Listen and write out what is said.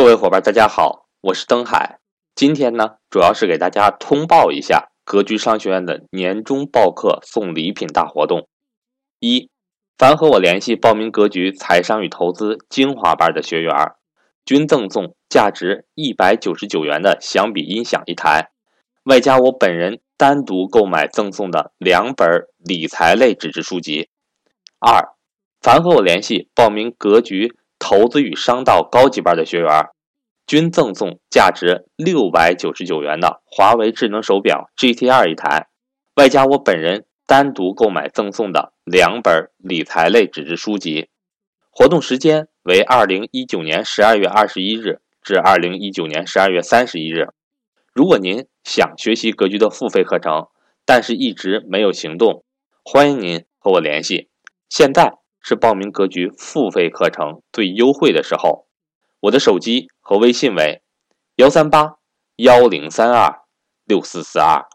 各位伙伴，大家好，我是登海。今天呢，主要是给大家通报一下格局商学院的年终报课送礼品大活动。一，凡和我联系报名格局财商与投资精华班的学员，均赠送价值一百九十九元的响笔音响一台，外加我本人单独购买赠送的两本理财类纸质书籍。二，凡和我联系报名格局。投资与商道高级班的学员，均赠送价值六百九十九元的华为智能手表 GT 二一台，外加我本人单独购买赠送的两本理财类纸质书籍。活动时间为二零一九年十二月二十一日至二零一九年十二月三十一日。如果您想学习格局的付费课程，但是一直没有行动，欢迎您和我联系。现在。是报名格局付费课程最优惠的时候，我的手机和微信为幺三八幺零三二六四四二。